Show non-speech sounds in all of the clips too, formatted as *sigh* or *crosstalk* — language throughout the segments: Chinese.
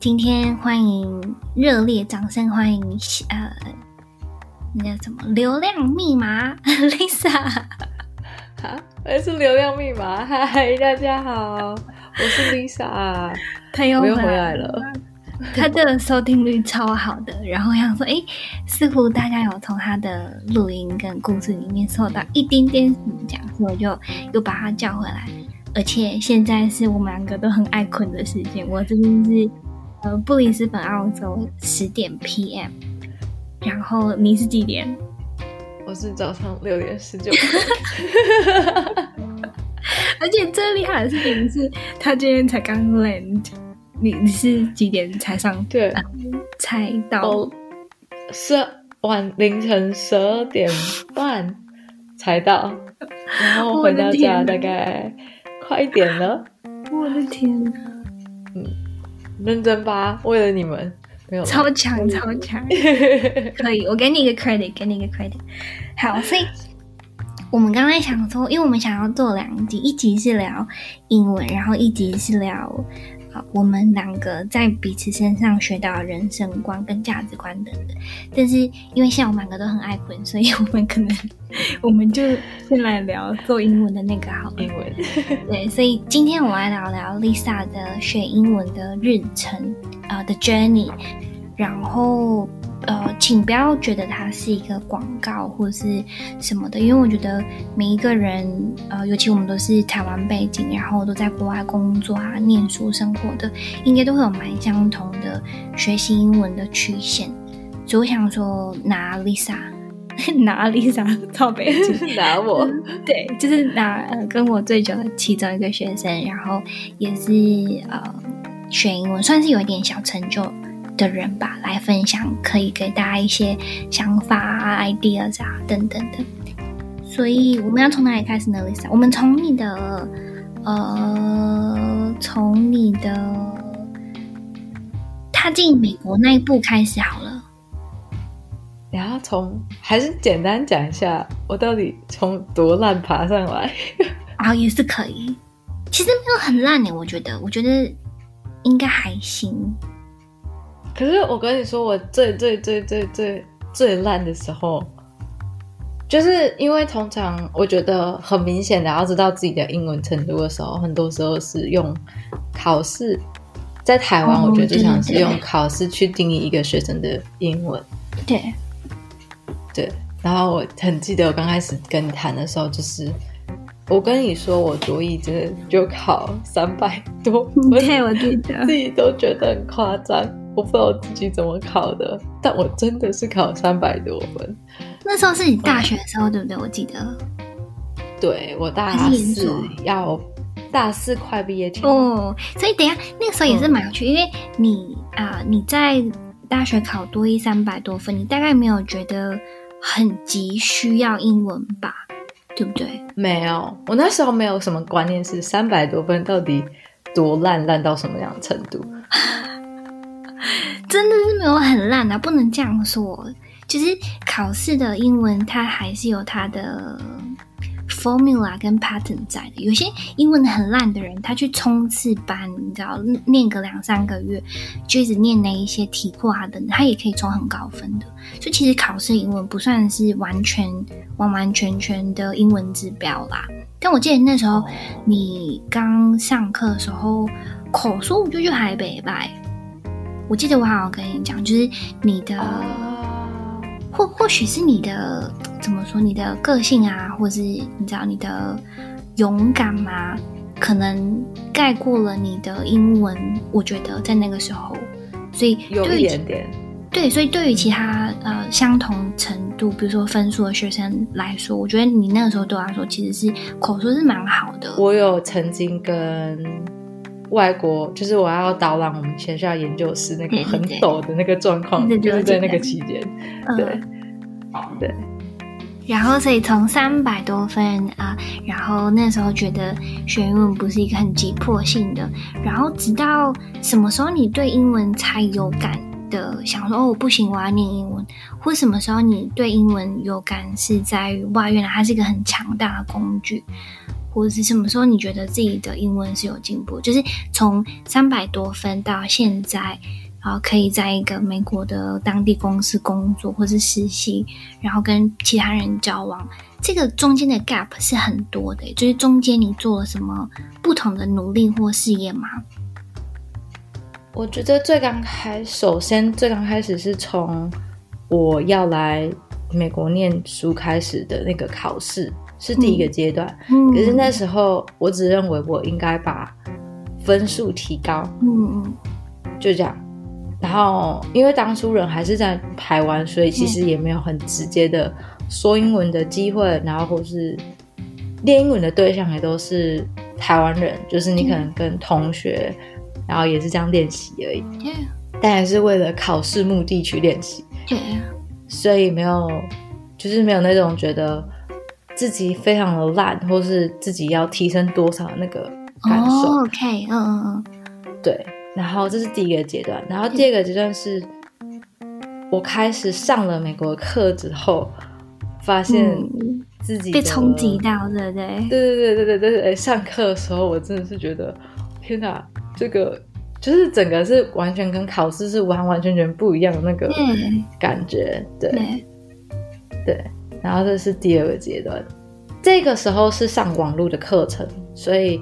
今天欢迎热烈掌声欢迎呃，那叫什么流量密码？*laughs* Lisa，哈，我是流量密码，嗨，大家好，我是 Lisa，他又回来了，他的收听率超好的，然后想说，哎，似乎大家有从他的录音跟故事里面受到一丁点什么讲，所以我就又把他叫回来，而且现在是我们两个都很爱困的时间，我这边是。呃，布里斯本，澳洲十点 PM，然后你是几点？我是早上六点十九。*laughs* 而且最厉害的事情是，他今天才刚 land。你你是几点才上？对，才到。十晚凌晨十二点半才到，然后回到家大概快一点了。我的天哪！嗯。认真吧，为了你们，没有超强超强，*laughs* 可以，我给你一个 credit，给你一个 credit。好，所以我们刚才想说，因为我们想要做两集，一集是聊英文，然后一集是聊。我们两个在彼此身上学到人生观跟价值观等等，但是因为现在我们两个都很爱混，所以我们可能 *laughs* 我们就先来聊做英文的那个好。英文 *laughs* 对，所以今天我来聊聊 Lisa 的学英文的日程啊的 journey，然后。呃，请不要觉得它是一个广告或是什么的，因为我觉得每一个人，呃，尤其我们都是台湾背景，然后都在国外工作啊、念书、生活的，应该都会有蛮相同的学习英文的曲线。所以我想说，*laughs* 拿 Lisa，拿 Lisa 到北京，拿我，*laughs* 对，就是拿呃跟我最久的其中一个学生，然后也是呃学英文，算是有一点小成就。的人吧，来分享，可以给大家一些想法啊、ideas 啊等等的。所以我们要从哪里开始呢，Lisa？我们从你的呃，从你的踏进美国那一步开始好了。然后从还是简单讲一下，我到底从多烂爬上来？*laughs* 啊，也是可以。其实没有很烂呢，我觉得，我觉得应该还行。可是我跟你说，我最最最最最最烂的时候，就是因为通常我觉得很明显的要知道自己的英文程度的时候，很多时候是用考试。在台湾，我觉得就像是用考试去定义一个学生的英文。对，对。然后我很记得我刚开始跟你谈的时候，就是我跟你说我多益真的就考三百多分，对，我记得自己都觉得很夸张。我不知道我自己怎么考的，但我真的是考三百多分。那时候是你大学的时候，嗯、对不对？我记得。对，我大四要大四快毕业前哦，所以等一下那个时候也是蛮有趣，嗯、因为你啊、呃，你在大学考多一三百多分，你大概没有觉得很急需要英文吧？对不对？没有，我那时候没有什么观念是三百多分到底多烂，烂到什么样的程度。真的是没有很烂啊，不能这样说。其实考试的英文，它还是有它的 formula 跟 pattern 在的。有些英文很烂的人，他去冲刺班，你知道，念个两三个月，就一直念那一些题库啊等，他也可以冲很高分的。所以其实考试英文不算是完全完完全全的英文指标啦。但我记得那时候你刚上课的时候，口说就去海北拜。我记得我好像跟你讲，就是你的，或或许是你的怎么说，你的个性啊，或是你知道你的勇敢嘛，可能盖过了你的英文。我觉得在那个时候，所以对有一点点对，所以对于其他呃相同程度，比如说分数的学生来说，我觉得你那个时候对我来说其实是口说是蛮好的。我有曾经跟。外国就是我要导览我们学校研究室那个很陡的那个状况，对对对，就是在那个期间，对，嗯、对。然后，所以从三百多分啊，然后那时候觉得学英文不是一个很急迫性的，然后直到什么时候你对英文才有感的想说哦，不行，我要念英文，或什么时候你对英文有感是在于哇，原来它是一个很强大的工具。或者是什么时候你觉得自己的英文是有进步？就是从三百多分到现在，然后可以在一个美国的当地公司工作或是实习，然后跟其他人交往，这个中间的 gap 是很多的。就是中间你做了什么不同的努力或事业吗？我觉得最刚开，首先最刚开始是从我要来美国念书开始的那个考试是第一个阶段。嗯，可是那时候我只认为我应该把分数提高。嗯嗯，就这样。然后因为当初人还是在台湾，所以其实也没有很直接的说英文的机会，然后或是练英文的对象也都是台湾人，就是你可能跟同学。然后也是这样练习而已.但还是为了考试目的去练习，Yeah. 所以没有，就是没有那种觉得自己非常的烂，或是自己要提升多少的那个感受。Oh, OK，嗯嗯嗯，对。然后这是第一个阶段，然后第二个阶段是我开始上了美国课之后，发现自己被冲击到，对不对？对对对对对对对，上课的时候我真的是觉得，天哪！这个就是整个是完全跟考试是完完全全不一样的那个感觉，对对，对。然后这是第二个阶段，这个时候是上网络的课程，所以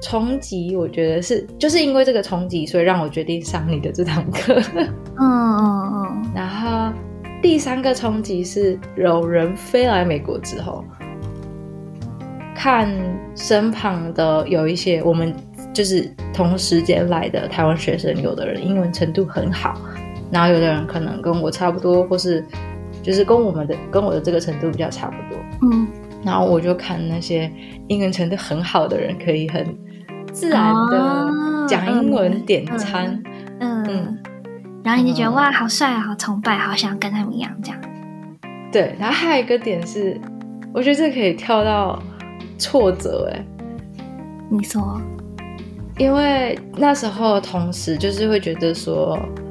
冲击我觉得是就是因为这个冲击，所以让我决定上你的这堂课。嗯嗯嗯。然后第三个冲击是有人飞来美国之后，看身旁的有一些我们。就是同时间来的台湾学生，有的人英文程度很好，然后有的人可能跟我差不多，或是就是跟我们的跟我的这个程度比较差不多。嗯，然后我就看那些英文程度很好的人，可以很自然的讲英文点餐。嗯，嗯，嗯，然后你就觉得哇，好帅啊，好崇拜，好想跟他们一样这样。对，然后还有一个点是，我觉得这可以跳到挫折。哎，你说。因为那时候同时就是会觉得说，呃，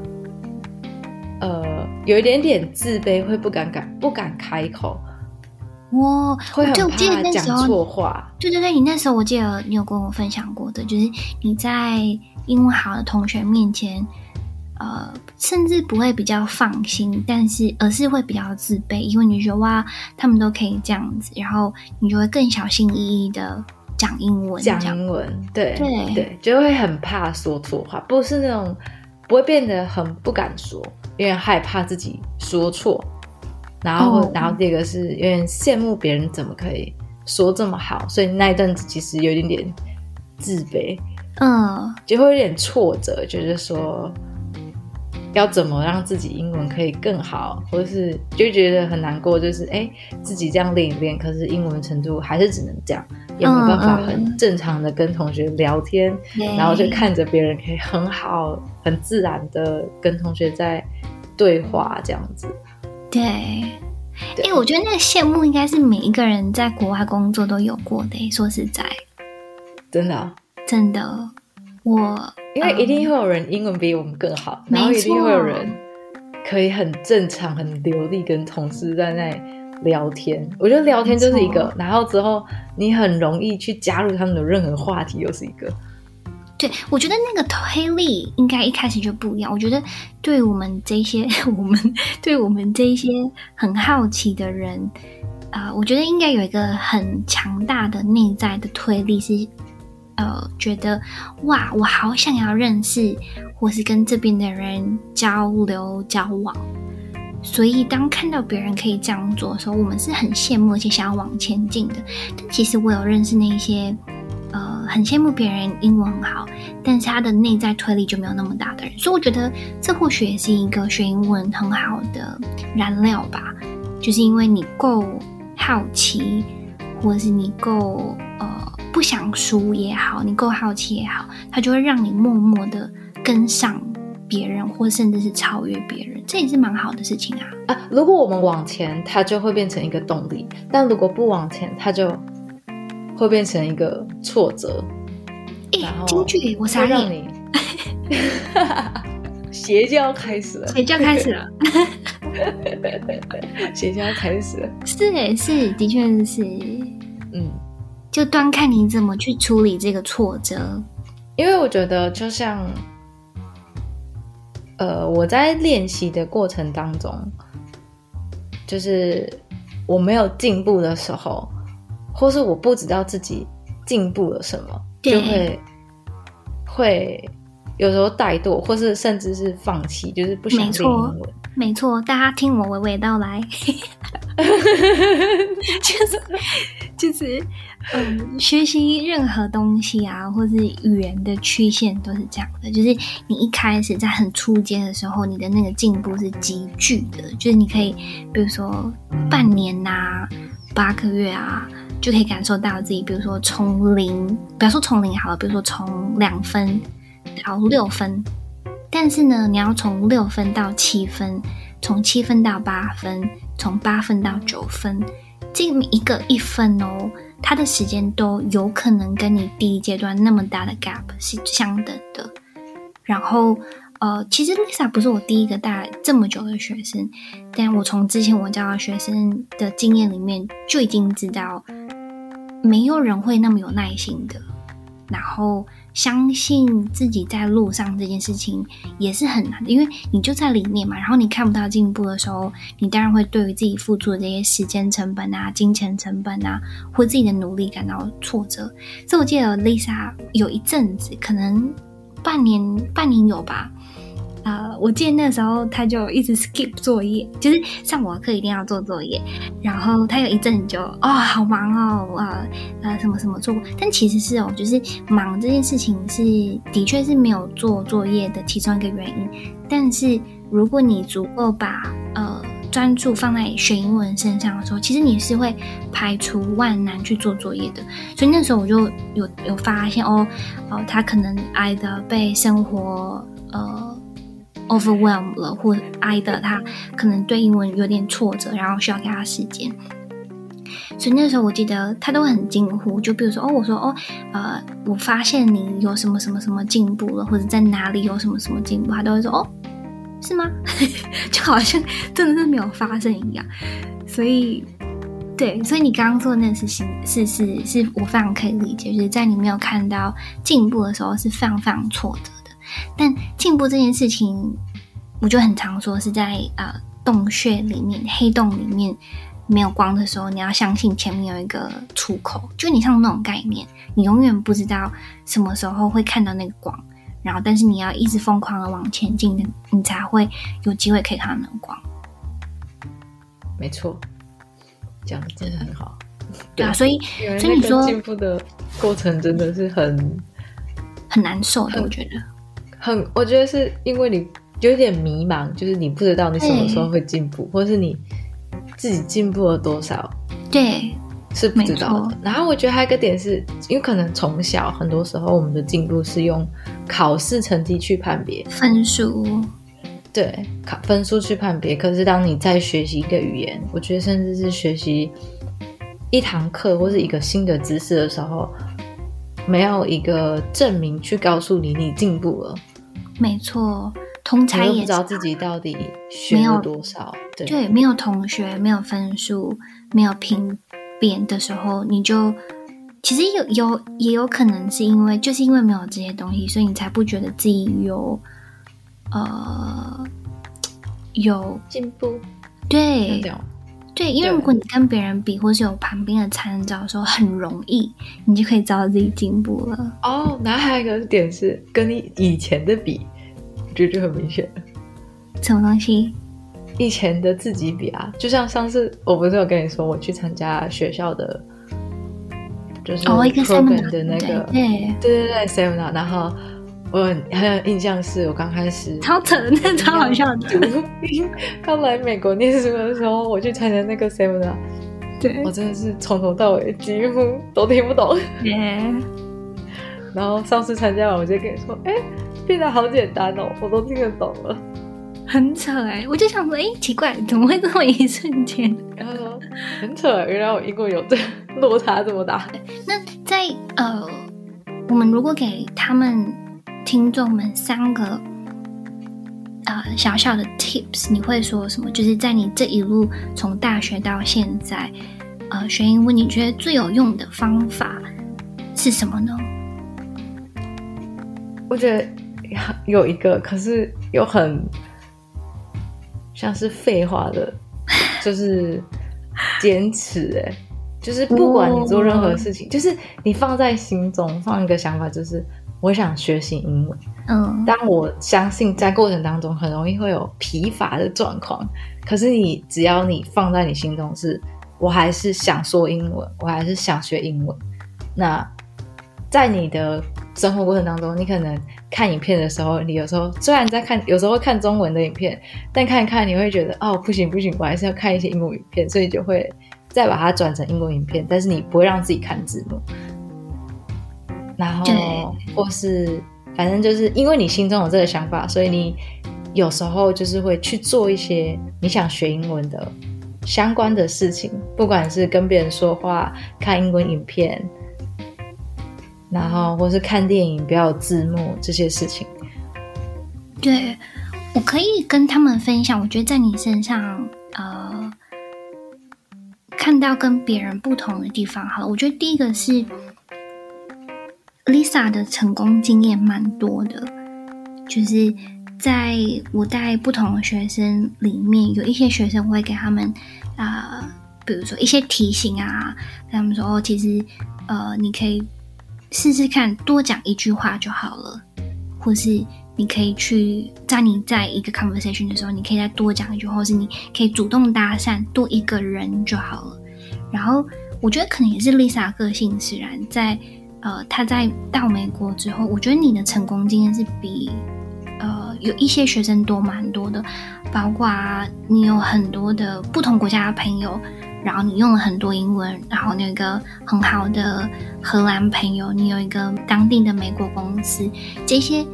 有一点点自卑，会不敢敢不敢开口。哇，会很怕讲错话。对对对，你那时候我记得你有跟我分享过的，就是你在英文好的同学面前，呃，甚至不会比较放心，但是而是会比较自卑，因为你觉得哇，他们都可以这样子，然后你就会更小心翼翼的。讲英文，讲英文，对对对，就会很怕说错话，不是那种不会变得很不敢说，因为害怕自己说错，然后、哦、然后第二个是有点羡慕别人怎么可以说这么好，所以那一阵子其实有一点点自卑，嗯，就会有点挫折，觉得说要怎么让自己英文可以更好，或是就觉得很难过，就是哎自己这样练一练，可是英文程度还是只能这样。也没办法很正常的跟同学聊天，然后就看着别人可以很好、很自然的跟同学在对话这样子。对，因为对、欸、我觉得那个羡慕应该是每一个人在国外工作都有过的。说实在，真的、啊，真的，我因为一定会有人英文比我们更好，嗯、然后一定会有人可以很正常、很流利跟同事在那。聊天，我觉得聊天就是一个，然后之后你很容易去加入他们的任何话题，又是一个。对，我觉得那个推力应该一开始就不一样。我觉得对我们这些，*laughs* 我们对我们这些很好奇的人，啊、呃，我觉得应该有一个很强大的内在的推力，是呃，觉得哇，我好想要认识，或是跟这边的人交流交往。所以，当看到别人可以这样做的时候，我们是很羡慕，而且想要往前进的。但其实我有认识那些，呃，很羡慕别人英文很好，但是他的内在推力就没有那么大的人。所以我觉得这或许也是一个学英文很好的燃料吧，就是因为你够好奇，或是你够呃不想输也好，你够好奇也好，它就会让你默默的跟上。别人，或甚至是超越别人，这也是蛮好的事情啊！啊，如果我们往前，它就会变成一个动力；但如果不往前，它就会变成一个挫折。欸、然后，京剧，我杀让你，*laughs* 邪教开始了，邪教开始了，*laughs* 邪教开始了，是诶，是，的确是，嗯，就端看你怎么去处理这个挫折。因为我觉得，就像，呃，我在练习的过程当中，就是我没有进步的时候，或是我不知道自己进步了什么，就会会有时候怠惰，或是甚至是放弃，就是不想练英文。没错，大家听我娓娓道来，就 *laughs* 是就是，嗯，学习任何东西啊，或是语言的曲线都是这样的。就是你一开始在很初阶的时候，你的那个进步是急剧的，就是你可以，比如说半年呐、啊，八个月啊，就可以感受到自己，比如说从零，不要说从零好了，比如说从两分考六分。但是呢，你要从六分到七分，从七分到八分，从八分到九分，这么一个一分哦，它的时间都有可能跟你第一阶段那么大的 gap 是相等的。然后，呃，其实 Lisa 不是我第一个带这么久的学生，但我从之前我教的学生的经验里面就已经知道，没有人会那么有耐心的。然后。相信自己在路上这件事情也是很难的，因为你就在里面嘛。然后你看不到进步的时候，你当然会对于自己付出的这些时间成本啊、金钱成本啊，或自己的努力感到挫折。所以我记得 Lisa 有一阵子，可能半年、半年有吧。呃，我记得那时候他就一直 skip 作业，就是上我的课一定要做作业。然后他有一阵就哦，好忙哦，呃呃，什么什么做过。但其实是哦，就是忙这件事情是的确是没有做作业的其中一个原因。但是如果你足够把呃专注放在学英文身上的时候，其实你是会排除万难去做作业的。所以那时候我就有有发现哦哦，他可能挨的被生活呃。Overwhelmed 了，或挨的他可能对英文有点挫折，然后需要给他时间。所以那时候我记得他都很惊呼，就比如说哦，我说哦，呃，我发现你有什么什么什么进步了，或者在哪里有什么什么进步，他都会说哦，是吗？*laughs* 就好像真的是没有发生一样。所以，对，所以你刚刚说的那个事情是是是，是我非常可以理解，就是在你没有看到进步的时候是非常非常挫折。但进步这件事情，我就很常说是在呃洞穴里面、黑洞里面没有光的时候，你要相信前面有一个出口。就你像那种概念，你永远不知道什么时候会看到那个光，然后但是你要一直疯狂的往前进，你才会有机会可以看到那个光。没错，讲的真的很好。对啊，所以所以你说进步的过程真的是很很难受的，我觉得。很，我觉得是因为你有点迷茫，就是你不知道你什么时候会进步，或是你自己进步了多少，对，是不知道的。然后我觉得还有一个点是，因为可能从小很多时候我们的进步是用考试成绩去判别分数，对，考分数去判别。可是当你在学习一个语言，我觉得甚至是学习一堂课或是一个新的知识的时候，没有一个证明去告诉你你进步了。没错，同才也不知道自己到底学了多少。对，对，没有同学，没有分数，没有评点的时候，你就其实有有也有可能是因为就是因为没有这些东西，所以你才不觉得自己有呃有进步。对。对，因为如果你跟别人比，或是有旁边的参照的时候，很容易，你就可以知道自己进步了。哦，然后还有一个点是跟你以前的比，我觉得就很明显。什么东西？以前的自己比啊，就像上次我不是有跟你说，我去参加学校的，就是 program 的那个，哦、对对对对 seminar，然后。我很有印象，是我刚开始超扯，那超好笑的。*laughs* 刚来美国念书的时候，我去参加那个 seminar，对，我真的是从头到尾几乎都听不懂。Yeah. 然后上次参加完，我就跟你说，哎，变得好简单哦，我都听得懂了。很扯哎，我就想说，哎，奇怪，怎么会这么一瞬间？然后说很扯，原来我英文有这落差这么大。那在呃，我们如果给他们。听众们，三个呃小小的 tips，你会说什么？就是在你这一路从大学到现在，呃，学英文，你觉得最有用的方法是什么呢？我觉得有一个，可是又很像是废话的，*laughs* 就是坚持。哎，就是不管你做任何事情，就是你放在心中放一个想法，就是我想学习英文。嗯，但我相信在过程当中很容易会有疲乏的状况，可是你只要你放在你心中是，我还是想说英文，我还是想学英文。那在你的生活过程当中，你可能看影片的时候，你有时候虽然在看，有时候会看中文的影片，但看一看你会觉得哦，不行不行，我还是要看一些英文影片，所以就会再把它转成英文影片，但是你不会让自己看字幕，然后或是反正就是因为你心中有这个想法，所以你有时候就是会去做一些你想学英文的相关的事情，不管是跟别人说话、看英文影片。然后，或是看电影不要字幕这些事情。对，我可以跟他们分享。我觉得在你身上，呃，看到跟别人不同的地方。好了，我觉得第一个是 Lisa 的成功经验蛮多的，就是在我带不同的学生里面，有一些学生会给他们啊、比如说一些提醒啊，跟他们说哦，其实呃，你可以。试试看，多讲一句话就好了，或是你可以去在你在一个 conversation 的时候，你可以再多讲一句，或是你可以主动搭讪多一个人就好了。然后我觉得可能也是 Lisa 个性使然，在呃，他在到美国之后，我觉得你的成功经验是比呃有一些学生多蛮多的，包括，你有很多的不同国家的朋友。然后你用了很多英文，然后你有一个很好的荷兰朋友，你有一个当地的美国公司，这些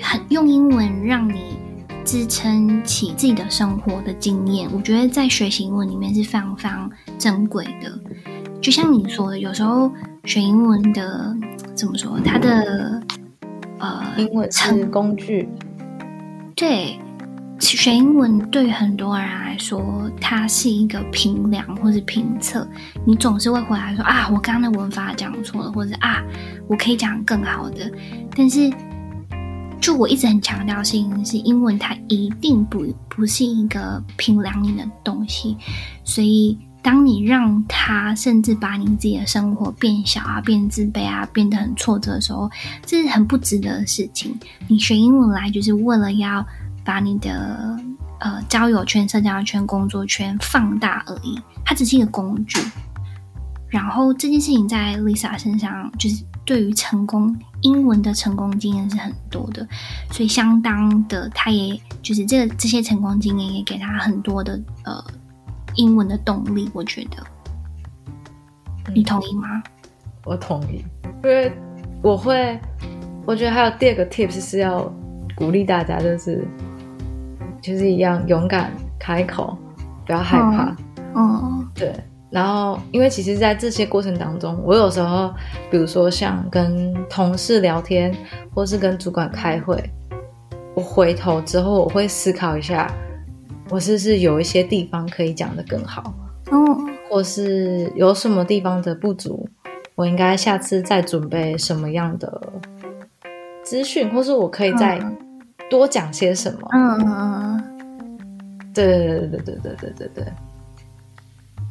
很用英文让你支撑起自己的生活的经验，我觉得在学习英文里面是非常非常珍贵的。就像你说的，有时候学英文的怎么说，它的呃，英文是工具，对。学英文对很多人来说，它是一个评量或是评测。你总是会回来说啊，我刚刚的文法讲错了，或者啊，我可以讲更好的。但是，就我一直很强调的事情是，英文它一定不不是一个评量你的东西。所以，当你让它甚至把你自己的生活变小啊、变自卑啊、变得很挫折的时候，这是很不值得的事情。你学英文来就是为了要。把你的呃交友圈、社交圈、工作圈放大而已，它只是一个工具。然后这件事情在 Lisa 身上，就是对于成功英文的成功经验是很多的，所以相当的，他也就是这这些成功经验也给他很多的呃英文的动力。我觉得，你同意吗？我同意，因为我会，我觉得还有第二个 tips 是要鼓励大家，就是。就是一样，勇敢开口，不要害怕。嗯，对。然后，因为其实，在这些过程当中，我有时候，比如说像跟同事聊天，或是跟主管开会，我回头之后，我会思考一下，我是不是有一些地方可以讲得更好？嗯，或是有什么地方的不足，我应该下次再准备什么样的资讯，或是我可以再。多讲些什么？嗯嗯嗯，对对对对对对对对对。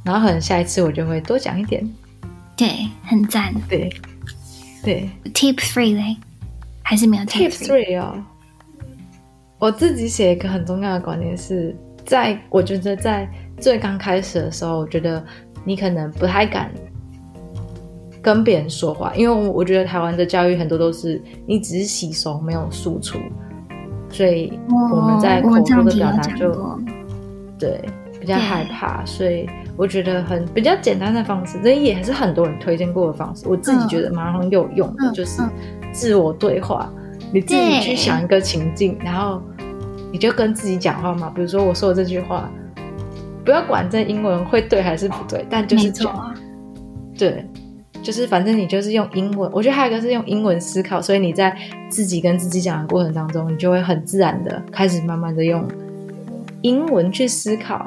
然后可能下一次我就会多讲一点。对，很赞。对对。Tip three 嘞？还是没有 Tip three 哦。我自己写一个很重要的观点是，在我觉得在最刚开始的时候，我觉得你可能不太敢跟别人说话，因为我我觉得台湾的教育很多都是你只是吸收，没有输出。所以我们在口头的表达就对比较害怕，所以我觉得很比较简单的方式，这也还是很多人推荐过的方式。我自己觉得蛮很有用的，就是自我对话。你自己去想一个情境，然后你就跟自己讲话嘛。比如说我说的这句话，不要管这英文会对还是不对，但就是讲，对。就是反正你就是用英文，我觉得还有一个是用英文思考，所以你在自己跟自己讲的过程当中，你就会很自然的开始慢慢的用英文去思考，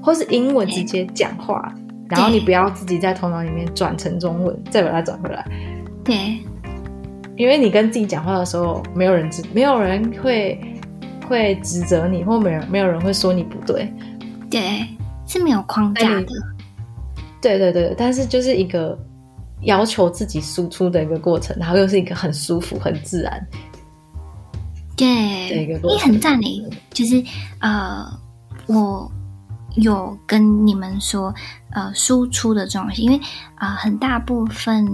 或是英文直接讲话，然后你不要自己在头脑里面转成中文，再把它转回来，对，因为你跟自己讲话的时候，没有人知，没有人会会指责你，或没有没有人会说你不对。对，是没有框架的。对对对，但是就是一个要求自己输出的一个过程，然后又是一个很舒服、很自然。对，你很赞诶，就是呃，我有跟你们说，呃，输出的重要性，因为啊、呃，很大部分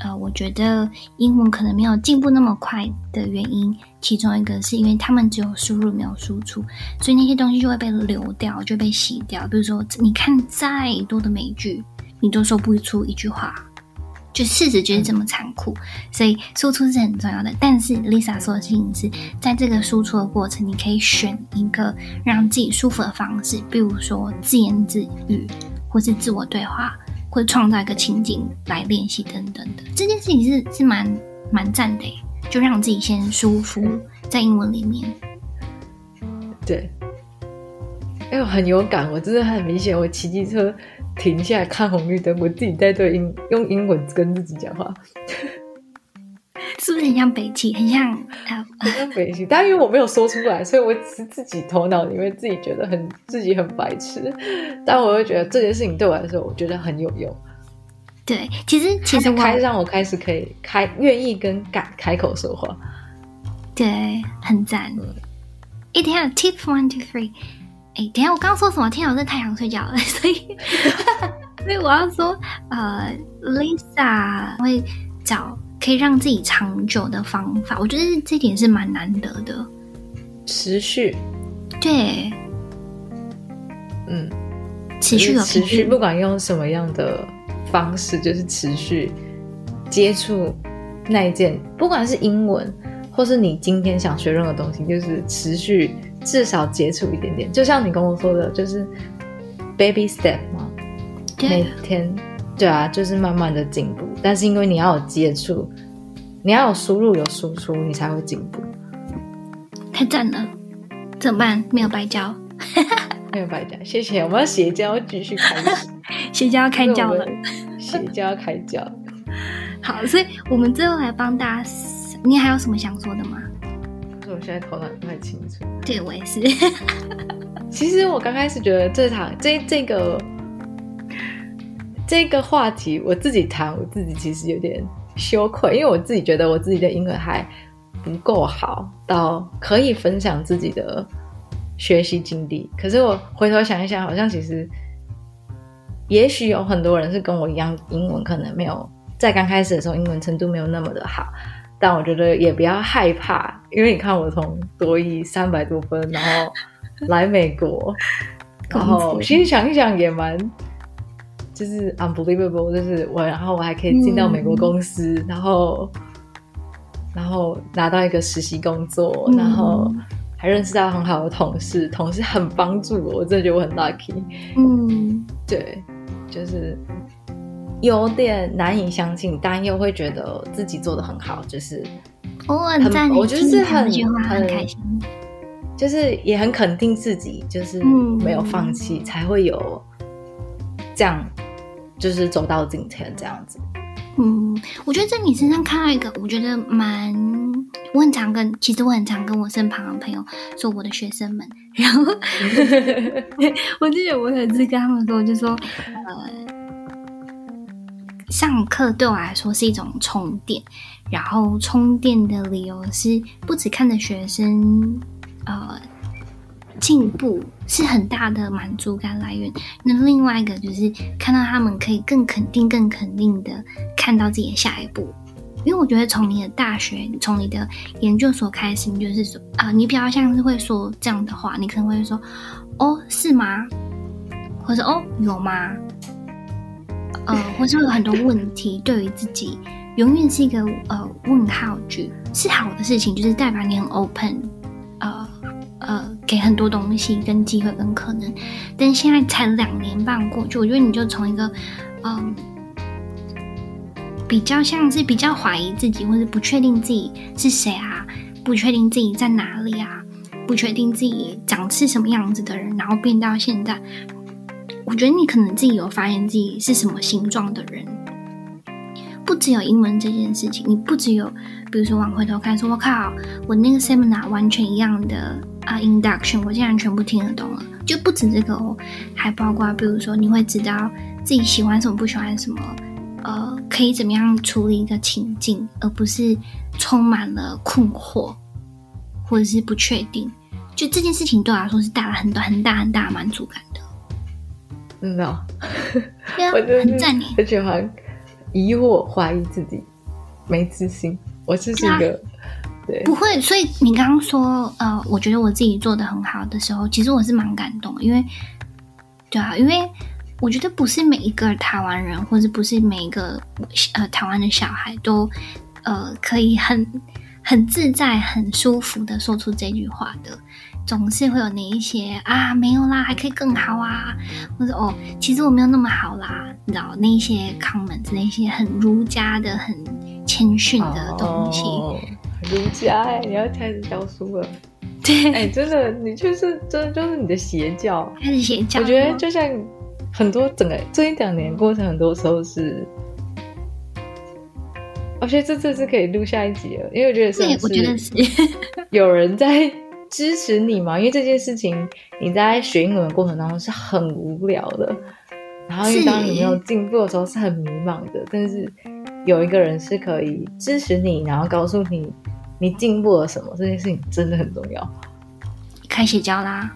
呃，我觉得英文可能没有进步那么快的原因，其中一个是因为他们只有输入没有输出，所以那些东西就会被流掉，就被洗掉。比如说，你看再多的美剧，你都说不出一句话。就事实就是这么残酷，所以输出是很重要的。但是 Lisa 说的事情是在这个输出的过程，你可以选一个让自己舒服的方式，比如说自言自语，或是自我对话，或者创造一个情景来练习等等的。这件事情是是蛮蛮赞的，就让自己先舒服在英文里面。对，哎，我很有感，我真的很明显，我骑机车。停下来看红绿灯，我自己在对英用英文跟自己讲话，是不是很像北极？很像，很像北极。但因为我没有说出来，所以我只是自己头脑里面自己觉得很自己很白痴。但我会觉得这件事情对我来说，我觉得很有用。对，其实其实开让我开始可以开愿意跟敢开口说话。对，很赞。一定要 tip one two three。哎，等下，我刚刚说什么？天啊，我在太阳睡觉了，*laughs* 所以，*laughs* 所以我要说，呃，Lisa 会找可以让自己长久的方法，我觉得这点是蛮难得的。持续，对，嗯，持续有持续，不管用什么样的方式，就是持续接触那一件，不管是英文，或是你今天想学任何东西，就是持续。至少接触一点点，就像你跟我说的，就是 baby step 嘛，每天，对啊，就是慢慢的进步。但是因为你要有接触，你要有输入有输出，你才会进步。太赞了，怎么办？没有白教，*laughs* 没有白教，谢谢。我们要邪教继续开始，*laughs* 邪教要开教了，邪教要开教。好，所以我们最后来帮大家，你还有什么想说的吗？我现在头脑不太清楚。对，我也是。其实我刚开始觉得这场这这个这个话题，我自己谈，我自己其实有点羞愧，因为我自己觉得我自己的英文还不够好，到可以分享自己的学习经历。可是我回头想一想，好像其实也许有很多人是跟我一样，英文可能没有在刚开始的时候，英文程度没有那么的好。但我觉得也不要害怕，因为你看我从多益三百多分，然后来美国，然后其实想一想也蛮，就是 unbelievable，就是我，然后我还可以进到美国公司，嗯、然后然后拿到一个实习工作，嗯、然后还认识到很好的同事，同事很帮助我，我真的觉得我很 lucky。嗯，对，就是。有点难以相信，但又会觉得自己做的很好，就是我很赞，我就是很很开心，就是也很肯定自己，就是没有放弃，才会有这样，就是走到今天这样子。嗯，我觉得在你身上看到一个，我觉得蛮，我很常跟，其实我很常跟我身旁的朋友说，我的学生们，然后 *laughs* 我记得我有一次跟他们说，我就说，呃。上课对我来说是一种充电，然后充电的理由是不只看着学生呃进步是很大的满足感来源，那另外一个就是看到他们可以更肯定、更肯定的看到自己的下一步。因为我觉得从你的大学、从你的研究所开始，你就是说啊、你比较像是会说这样的话，你可能会说哦，是吗？或者哦，有吗？呃，或是有很多问题，对于自己永远是一个呃问号句，是好的事情，就是代表你很 open，呃呃，给很多东西跟机会跟可能。但现在才两年半过去，我觉得你就从一个嗯、比较像是比较怀疑自己，或者不确定自己是谁啊，不确定自己在哪里啊，不确定自己长是什么样子的人，然后变到现在。我觉得你可能自己有发现自己是什么形状的人，不只有英文这件事情，你不只有，比如说往回头看，说我靠，我那个 seminar 完全一样的啊、uh, induction，我竟然全部听得懂了，就不止这个哦，还包括比如说你会知道自己喜欢什么，不喜欢什么，呃，可以怎么样处理一个情境，而不是充满了困惑或者是不确定。就这件事情对我来说是带来很多很大很大的满足感的。真的、哦，对啊，*laughs* 很赞你。很喜欢。疑惑、怀疑自己，没自信。我就是一个，不会。所以你刚刚说，呃，我觉得我自己做的很好的时候，其实我是蛮感动的，因为，对啊，因为我觉得不是每一个台湾人，或者不是每一个呃台湾的小孩都，呃，可以很很自在、很舒服的说出这句话的。总是会有那一些啊，没有啦，还可以更好啊，或者哦，其实我没有那么好啦，你知道那一些 comments，那些很儒家的、很谦逊的东西。哦、儒家哎，你要开始教书了。对，哎，真的，你就是真的就是你的邪教，开始邪教。我觉得就像很多整个最近两年过程，很多时候是，我觉得这次是可以录下一集了，因为我觉得是，我觉得是 *laughs* 有人在。支持你嘛？因为这件事情你在学英文的过程当中是很无聊的，然后因为当你没有进步的时候是很迷茫的。但是有一个人是可以支持你，然后告诉你你进步了什么，这件事情真的很重要。开邪教啦？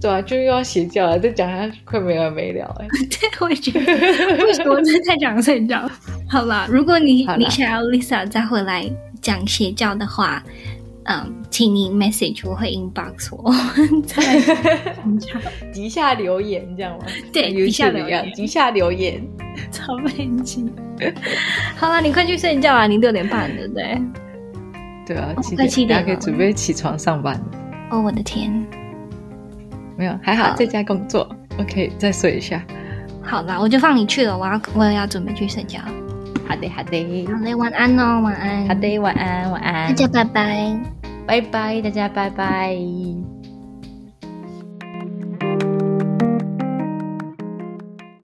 对啊，就又要邪教了，再讲下去快没完没了哎。*laughs* 对，我也觉得为什么在太讲邪教？好啦，如果你你想要 Lisa 再回来讲邪教的话。嗯，请你 message 我会 inbox 我，*laughs* 在底下留言这样吗？对，底下留言，底下留言，超费劲。好了，你快去睡觉啊！你六点半对不对？对啊，快七点，可以准备起床上班。哦，我的天，没有，还好在家工作。OK，再睡一下。好啦，我就放你去了，我要我也要准备去睡觉。好的，好的，好嘞，晚安哦，晚安。好的，晚安，晚安。大家拜拜。拜拜，大家拜拜。